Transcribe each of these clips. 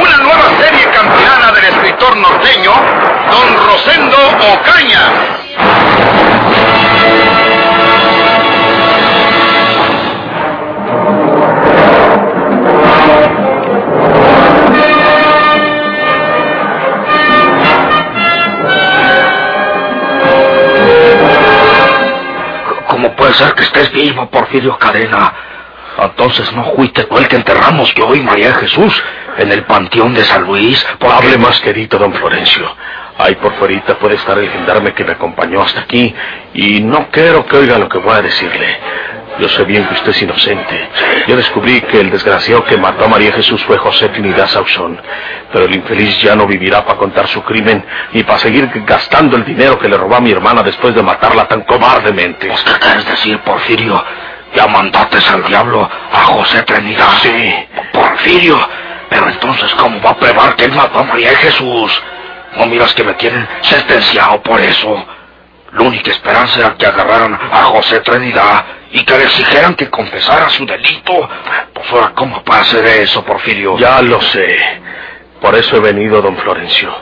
Una nueva serie campilana del escritor norteño, don Rosendo Ocaña. ¿Cómo puede ser que estés vivo, Porfirio Cadena? Entonces no fuiste tú el que enterramos yo y María Jesús en el panteón de San Luis. Pues hable más querido, don Florencio. Ahí por fuera puede estar el gendarme que me acompañó hasta aquí y no quiero que oiga lo que voy a decirle. Yo sé bien que usted es inocente. Yo descubrí que el desgraciado que mató a María Jesús fue José Trinidad Sauzón. Pero el infeliz ya no vivirá para contar su crimen ni para seguir gastando el dinero que le robó a mi hermana después de matarla tan cobardemente. ¿Pues qué quieres decir, Porfirio? Ya mandaste al diablo a José Trinidad. Sí. Porfirio. Pero entonces, ¿cómo va a probar que él mató a María Jesús? ¿No miras que me tienen sentenciado por eso? La única esperanza era que agarraran a José Trinidad y que le exigieran que confesara su delito. Pues ahora, ¿cómo puede hacer eso, Porfirio? Ya lo sé. Por eso he venido, don Florencio.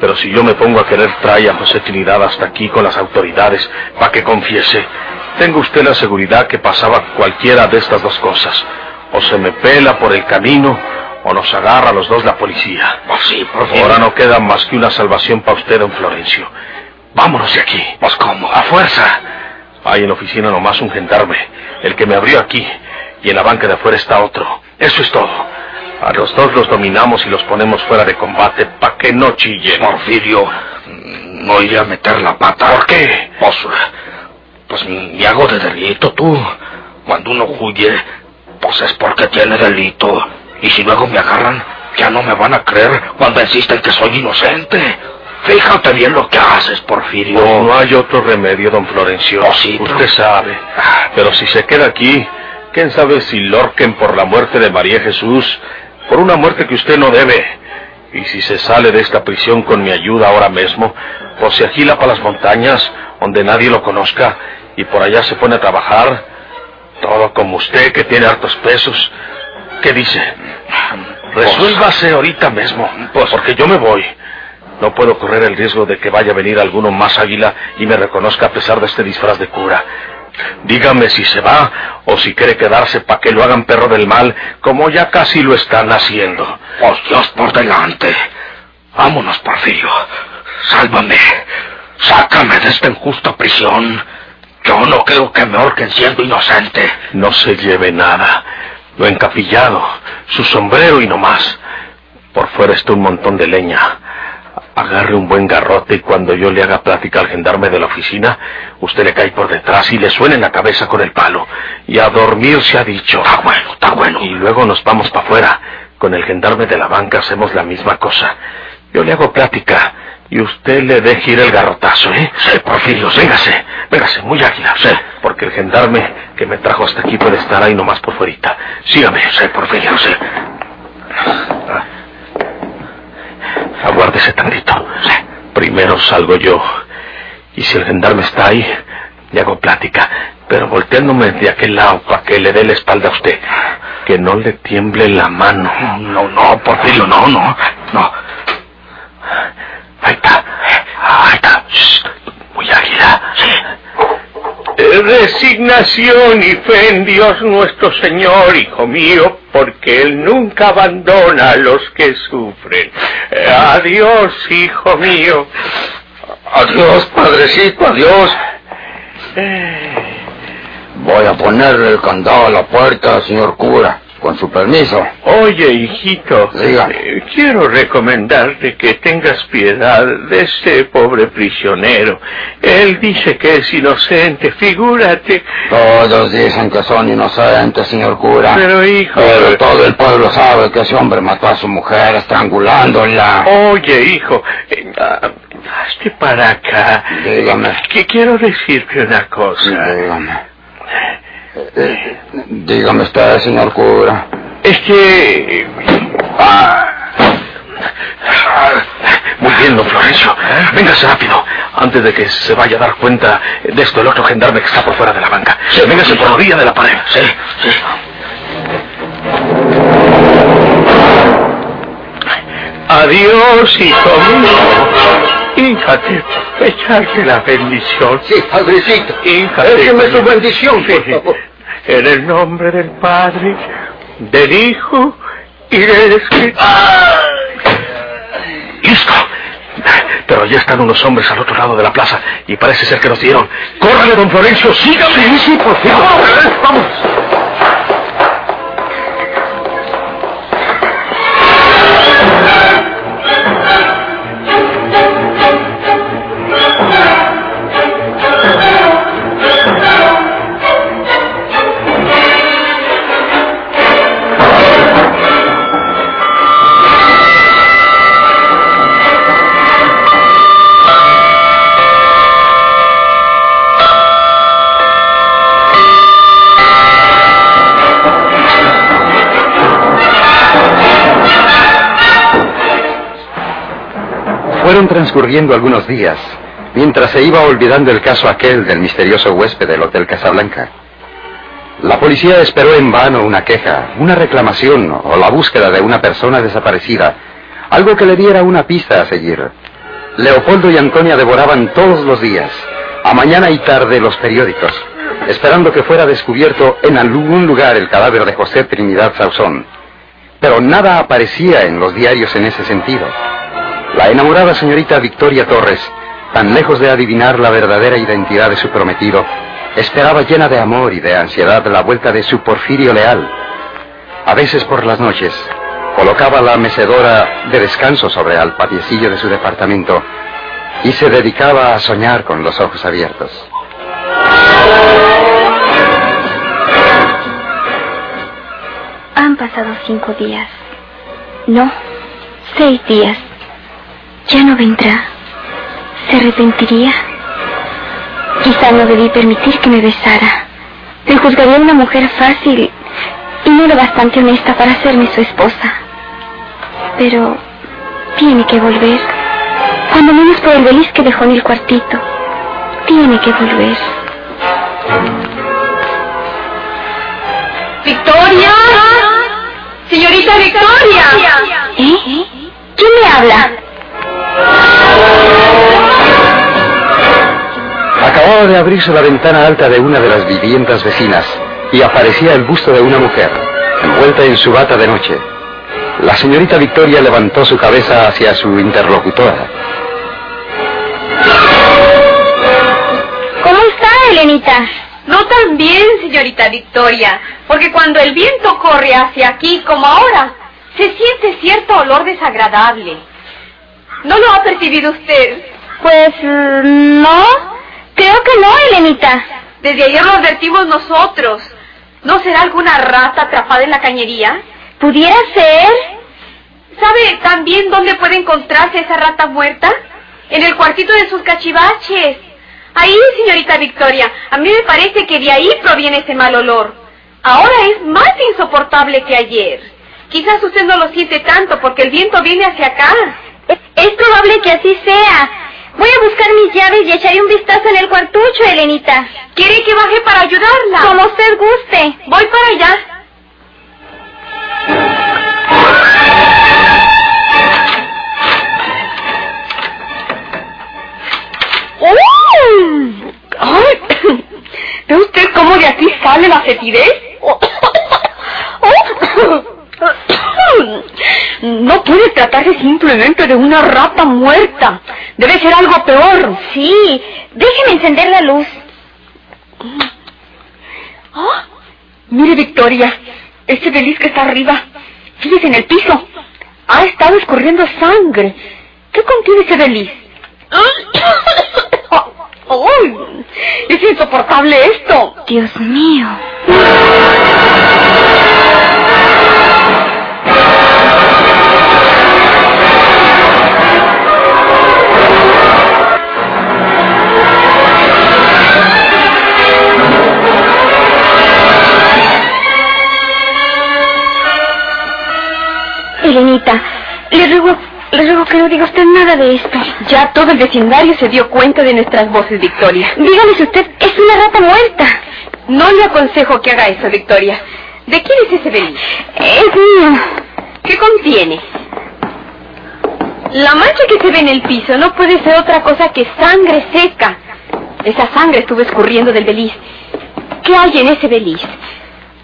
Pero si yo me pongo a querer traer a José Trinidad hasta aquí con las autoridades para que confiese, tengo usted la seguridad que pasaba cualquiera de estas dos cosas. O se me pela por el camino, o nos agarra a los dos la policía. Pues sí, Porfirio. Ahora no queda más que una salvación para usted, don Florencio. Vámonos de aquí. Pues cómo. A fuerza. Hay en la oficina nomás un gendarme, el que me abrió aquí, y en la banca de afuera está otro. Eso es todo. A los dos los dominamos y los ponemos fuera de combate para que no chillen. Porfirio, no iré a meter la pata. ¿Por qué? Pues, pues me hago de delito, tú. Cuando uno huye, pues es porque tiene delito. Y si luego me agarran, ya no me van a creer cuando insisten que soy inocente. Fíjate bien lo que haces, Porfirio. Pues no hay otro remedio, don Florencio. Oh, sí, pero- Usted sabe. Pero si se queda aquí, quién sabe si lorquen por la muerte de María Jesús, por una muerte que usted no debe. Y si se sale de esta prisión con mi ayuda ahora mismo, o se agila para las montañas, donde nadie lo conozca, y por allá se pone a trabajar, todo como usted que tiene hartos pesos. ¿Qué dice? Resuélvase ahorita mismo, pues porque yo me voy. No puedo correr el riesgo de que vaya a venir alguno más águila y me reconozca a pesar de este disfraz de cura. Dígame si se va o si quiere quedarse para que lo hagan perro del mal, como ya casi lo están haciendo. Pues Dios por delante. Vámonos, Porfirio. Sálvame. Sácame de esta injusta prisión. Yo no creo que me ahorquen siendo inocente. No se lleve nada. Lo encapillado, su sombrero y no más. Por fuera está un montón de leña. Agarre un buen garrote y cuando yo le haga plática al gendarme de la oficina, usted le cae por detrás y le suena en la cabeza con el palo. Y a dormir se ha dicho. Está bueno, está bueno. Y luego nos vamos para afuera. Con el gendarme de la banca hacemos la misma cosa. Yo le hago plática y usted le deje ir el garrotazo, ¿eh? Sí, Porfirio, sí. Véngase, véngase, muy águila. Sí. Porque el gendarme que me trajo hasta aquí puede estar ahí nomás por fuerita. Sígame. Sí, Porfirio, sí. Aguárdese tantito. Primero salgo yo. Y si el gendarme está ahí, le hago plática. Pero volteándome de aquel lado para que le dé la espalda a usted. Que no le tiemble la mano. No, no, Porfirio, no, no, no. Ahí está. Ahí está. Shh. Muy águila. Resignación y fe en Dios nuestro Señor, hijo mío, porque Él nunca abandona a los que sufren. Eh, Adiós, hijo mío. Adiós, padrecito, adiós. Voy a ponerle el candado a la puerta, señor cura. Con su permiso. Oye, hijito, eh, quiero recomendarte que tengas piedad de este pobre prisionero. Él dice que es inocente, figúrate. Todos dicen que son inocentes, señor cura. Pero, hijo... Pero eh, todo el pueblo sabe que ese hombre mató a su mujer estrangulándola. Oye, hijo, eh, hazte para acá. Dígame. Que quiero decirte una cosa. Dígame. Eh, dígame usted, señor cura. Es que... Ah. Muy bien, don Florencio. Véngase rápido, antes de que se vaya a dar cuenta de esto el otro gendarme que está por fuera de la banca. Véngase por la orilla de la pared. Sí, sí. Adiós, hijo mío. Híjate, echarte la bendición. Sí, padrecito. Híjate. Déjeme su bendición, por Sí. favor. En el nombre del Padre, del Hijo y del Espíritu. ¡Listo! Pero ya están unos hombres al otro lado de la plaza y parece ser que nos dieron. ¡Córrale, don Florencio! ¡Sígame! Sí, sí, por favor. ¡Vamos! Fueron transcurriendo algunos días, mientras se iba olvidando el caso aquel del misterioso huésped del Hotel Casablanca. La policía esperó en vano una queja, una reclamación o la búsqueda de una persona desaparecida, algo que le diera una pista a seguir. Leopoldo y Antonia devoraban todos los días, a mañana y tarde, los periódicos, esperando que fuera descubierto en algún lugar el cadáver de José Trinidad Sauzón. Pero nada aparecía en los diarios en ese sentido. La enamorada señorita Victoria Torres, tan lejos de adivinar la verdadera identidad de su prometido, esperaba llena de amor y de ansiedad la vuelta de su Porfirio leal. A veces por las noches, colocaba la mecedora de descanso sobre el patiecillo de su departamento y se dedicaba a soñar con los ojos abiertos. Han pasado cinco días. No, seis días. Ya no vendrá. ¿Se arrepentiría? Quizá no debí permitir que me besara. Le juzgaría una mujer fácil y no lo bastante honesta para hacerme su esposa. Pero tiene que volver. Cuando menos por el beliz que dejó en el cuartito. Tiene que volver. ¡Victoria! ¡Señorita Victoria! ¿Eh? ¿Quién me habla? Acababa de abrirse la ventana alta de una de las viviendas vecinas y aparecía el busto de una mujer, envuelta en su bata de noche. La señorita Victoria levantó su cabeza hacia su interlocutora. ¿Cómo está, Elenita? No tan bien, señorita Victoria, porque cuando el viento corre hacia aquí como ahora, se siente cierto olor desagradable. ¿No lo ha percibido usted? Pues no, creo que no, Elenita. Desde ayer lo advertimos nosotros. ¿No será alguna rata atrapada en la cañería? ¿Pudiera ser? ¿Sabe también dónde puede encontrarse esa rata muerta? En el cuartito de sus cachivaches. Ahí, señorita Victoria, a mí me parece que de ahí proviene ese mal olor. Ahora es más insoportable que ayer. Quizás usted no lo siente tanto porque el viento viene hacia acá. Es, probable que así sea. Voy a buscar mis llaves y echaré un vistazo en el cuartucho, Elenita. ¿Quiere que baje para ayudarla? Como usted guste. Voy para allá. ¡Oh! ¡Ay! ¿Ve usted cómo de aquí sale la fetidez? Tratarse simplemente de una rata muerta. Debe ser algo peor. Sí, déjeme encender la luz. Ah, Mire, Victoria, ese Belis que está arriba, fíjese en el piso, ha estado escurriendo sangre. ¿Qué contiene ese? ¡Ay! ¡Es insoportable esto! Dios mío. Le ruego, le ruego que no diga usted nada de esto. Ya todo el vecindario se dio cuenta de nuestras voces, Victoria. Dígame si usted es una rata muerta. No le aconsejo que haga eso, Victoria. ¿De quién es ese Belis? Es mío. ¿Qué contiene? La mancha que se ve en el piso no puede ser otra cosa que sangre seca. Esa sangre estuvo escurriendo del Belis. ¿Qué hay en ese Belis?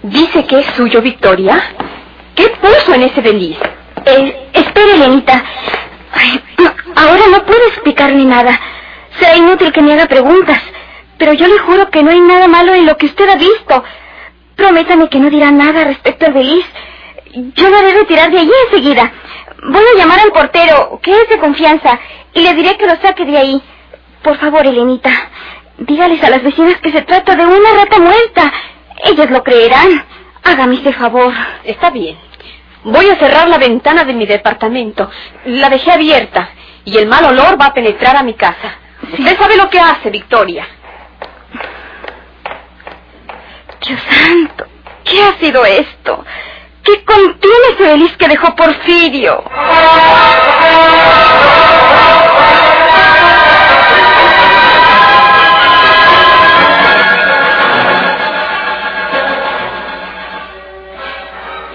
Dice que es suyo, Victoria. ¿Qué puso en ese Belis? Eh, Elenita. Ahora no puedo explicar ni nada. Será inútil que me haga preguntas. Pero yo le juro que no hay nada malo en lo que usted ha visto. Prométame que no dirá nada respecto al Belis. Yo lo haré retirar de allí enseguida. Voy a llamar al portero, que es de confianza, y le diré que lo saque de ahí. Por favor, Elenita, dígales a las vecinas que se trata de una rata muerta. Ellas lo creerán. Hágame ese favor. Está bien. Voy a cerrar la ventana de mi departamento. La dejé abierta y el mal olor va a penetrar a mi casa. Usted sabe lo que hace, Victoria. Dios santo, ¿qué ha sido esto? ¿Qué contiene ese Belis que dejó Porfirio?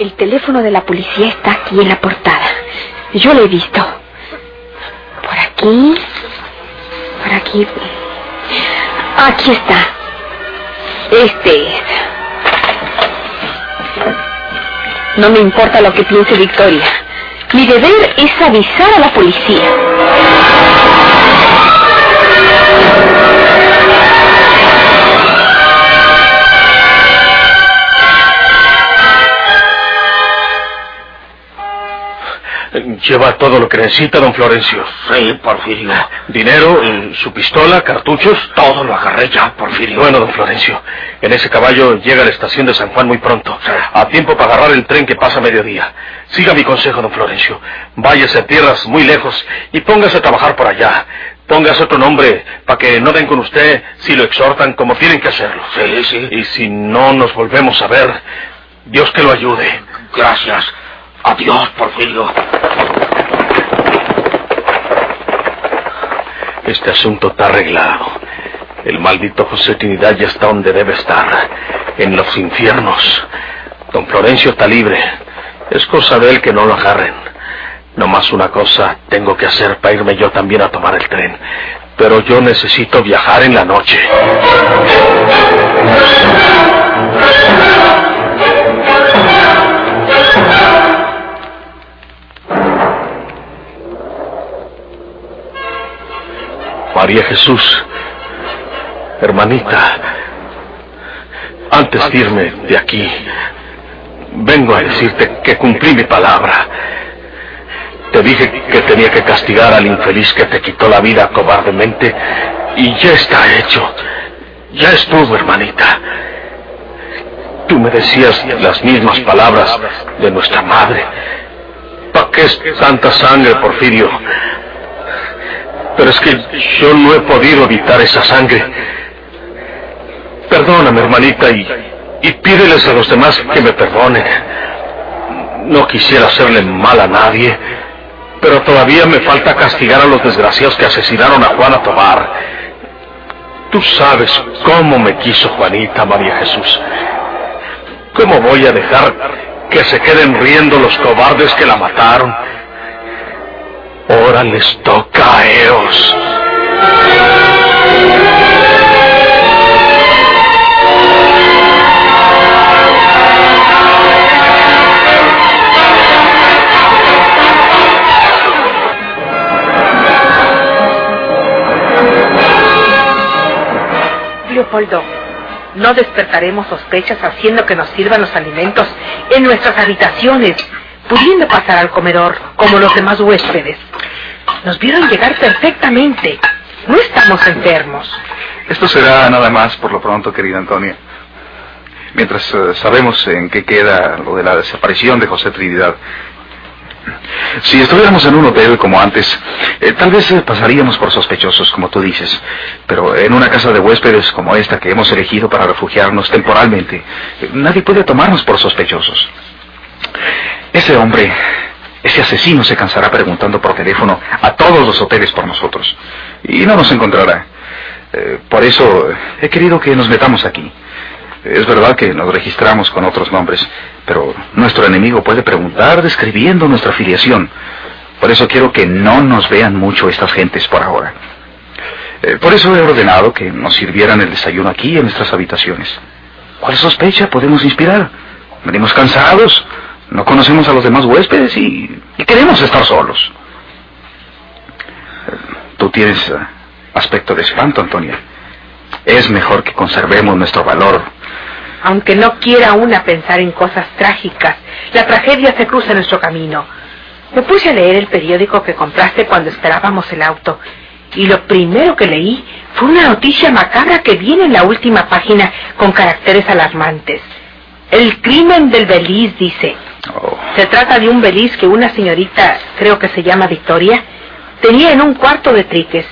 El teléfono de la policía está aquí en la portada. Yo lo he visto. Por aquí. Por aquí. Aquí está. Este es. No me importa lo que piense Victoria. Mi deber es avisar a la policía. Lleva todo lo que necesita, don Florencio. Sí, Porfirio. Dinero, su pistola, cartuchos. Todo lo agarré ya, Porfirio. Bueno, don Florencio, en ese caballo llega a la estación de San Juan muy pronto. A tiempo para agarrar el tren que pasa a mediodía. Siga mi consejo, don Florencio. Váyase a tierras muy lejos y póngase a trabajar por allá. Póngase otro nombre para que no den con usted si lo exhortan como tienen que hacerlo. Sí, sí. Y si no nos volvemos a ver, Dios que lo ayude. Gracias. Adiós, Porfirio. Este asunto está arreglado. El maldito José Trinidad ya está donde debe estar, en los infiernos. Don Florencio está libre. Es cosa de él que no lo agarren. No más una cosa tengo que hacer para irme yo también a tomar el tren. Pero yo necesito viajar en la noche. María Jesús, hermanita, antes de irme de aquí, vengo a decirte que cumplí mi palabra. Te dije que tenía que castigar al infeliz que te quitó la vida cobardemente y ya está hecho. Ya estuvo, hermanita. Tú me decías las mismas palabras de nuestra madre. ¿Para qué es tanta sangre, Porfirio? Pero es que yo no he podido evitar esa sangre. Perdóname, hermanita, y, pídeles a los demás que me perdonen. No quisiera hacerle mal a nadie, pero todavía me falta castigar a los desgraciados que asesinaron a Juana Tobar. Tú sabes cómo me quiso Juanita, María Jesús. ¿Cómo voy a dejar que se queden riendo los cobardes que la mataron? Ahora les toca a ellos. Leopoldo, no despertaremos sospechas haciendo que nos sirvan los alimentos en nuestras habitaciones, pudiendo pasar al comedor como los demás huéspedes. Nos vieron llegar perfectamente. No estamos enfermos. Esto será nada más por lo pronto, querida Antonia. Mientras eh, sabemos en qué queda lo de la desaparición de José Trinidad. Si estuviéramos en un hotel como antes, eh, tal vez eh, pasaríamos por sospechosos, como tú dices. Pero en una casa de huéspedes como esta que hemos elegido para refugiarnos temporalmente, nadie puede tomarnos por sospechosos. Ese hombre, ese asesino se cansará preguntando por teléfono a todos los hoteles por nosotros. Y no nos encontrará. Eh, por eso he querido que nos metamos aquí. Es verdad que nos registramos con otros nombres, pero nuestro enemigo puede preguntar describiendo nuestra filiación. Por eso quiero que no nos vean mucho estas gentes por ahora. Eh, por eso he ordenado que nos sirvieran el desayuno aquí en nuestras habitaciones. ¿Cuál sospecha podemos inspirar? Venimos cansados, no conocemos a los demás huéspedes y, queremos estar solos. Tú tienes eh, aspecto de espanto, Antonia. Es mejor que conservemos nuestro valor. Aunque no quiera una pensar en cosas trágicas, la tragedia se cruza en nuestro camino. Me puse a leer el periódico que compraste cuando esperábamos el auto. Y lo primero que leí fue una noticia macabra que viene en la última página con caracteres alarmantes. El crimen del Beliz, dice. Oh, Se trata de un Beliz que una señorita, creo que se llama Victoria, tenía en un cuarto de triques.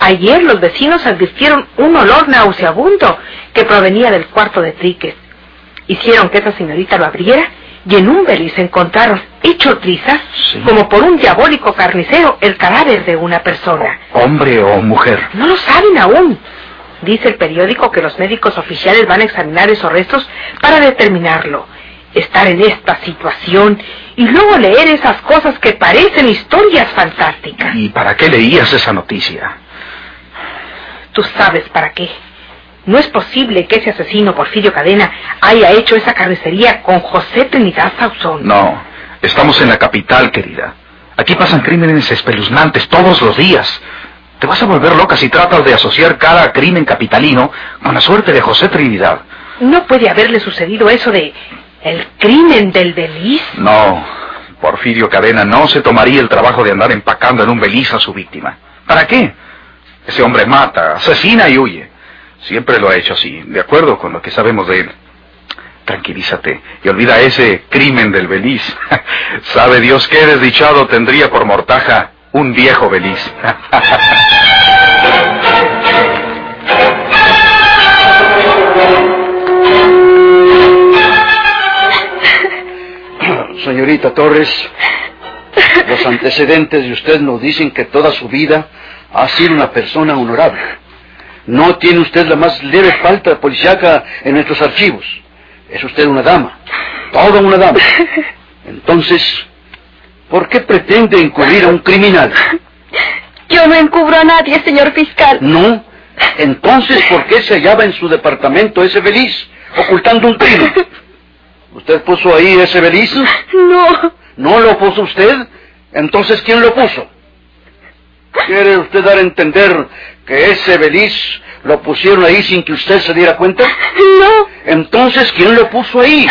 Ayer los vecinos advirtieron un olor nauseabundo que provenía del cuarto de triques. Hicieron que esa señorita lo abriera y en un Beliz encontraron, hecho trizas, Sí. como por un diabólico carnicero, el cadáver de una persona. hombre o mujer. No lo saben aún. Dice el periódico que los médicos oficiales van a examinar esos restos para determinarlo. Estar en esta situación y luego leer esas cosas que parecen historias fantásticas. ¿Y para qué leías esa noticia? Tú sabes para qué. No es posible que ese asesino Porfirio Cadena haya hecho esa carnicería con José Trinidad Sauzón. No, estamos en la capital, querida. Aquí pasan crímenes espeluznantes todos los días. Te vas a volver loca si tratas de asociar cada crimen capitalino con la suerte de José Trinidad. No puede haberle sucedido eso de el crimen del Beliz. No, Porfirio Cadena no se tomaría el trabajo de andar empacando en un beliz a su víctima. ¿Para qué? Ese hombre mata, asesina y huye. Siempre lo ha hecho así, de acuerdo con lo que sabemos de él. Tranquilízate y olvida ese crimen del beliz. Sabe Dios qué desdichado tendría por mortaja un viejo beliz. Señorita Torres, los antecedentes de usted nos dicen que toda su vida ha sido una persona honorable. No tiene usted la más leve falta policíaca en nuestros archivos. Es usted una dama, toda una dama. Entonces, ¿por qué pretende encubrir a un criminal? Yo no encubro a nadie, señor fiscal. No. Entonces, ¿por qué se hallaba en su departamento ese beliz, ocultando un crimen? ¿Usted puso ahí ese beliz? No, ¿No lo puso usted? Entonces, ¿quién lo puso? ¿Quiere usted dar a entender que ese beliz lo pusieron ahí sin que usted se diera cuenta? no, Entonces, ¿quién lo puso ahí?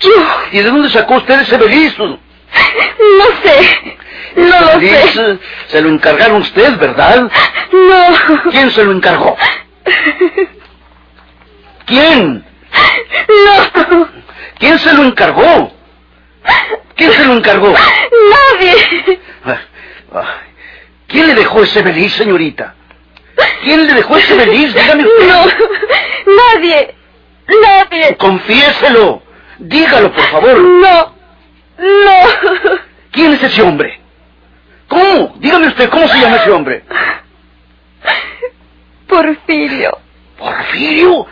yo ¿Y de dónde sacó usted ese beliz? no sé. No lo Beliz, sé. se lo encargaron usted, ¿verdad? No, ¿Quién se lo encargó? ¿Quién? no, ¿Quién se lo encargó? ¿Quién se lo encargó? nadie. Ah, ah. ¿Quién le dejó ese beliz, señorita? ¿Quién le dejó ese beliz? Dígame usted. No, nadie, nadie. Confiéselo. Dígalo, por favor. No, no. ¿Quién es ese hombre? ¿Cómo? Dígame usted, ¿cómo se llama ese hombre? Porfirio, ¿Porfirio?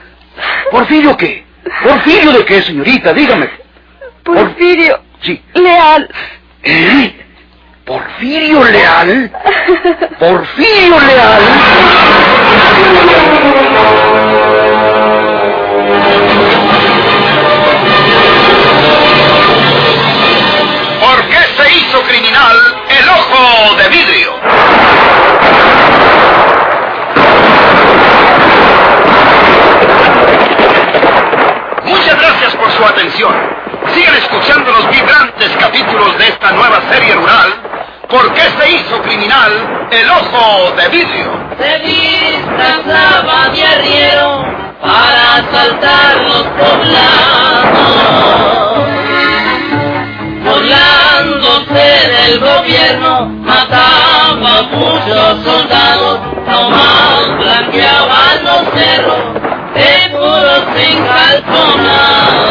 ¿Porfirio qué? ¿Porfirio de qué, señorita? Dígame. Porfirio, Sí. leal. ¿Eh? ¿Porfirio Leal? ¿Porfirio Leal? ¿Por qué se hizo criminal el ojo de vidrio? Serie rural. ¿Por qué se hizo criminal el ojo de vidrio? Se disfrazaba de arriero para asaltar los poblados. Burlándose del gobierno, mataba a muchos soldados, nomás blanqueaban los cerros de puros sin calzonar.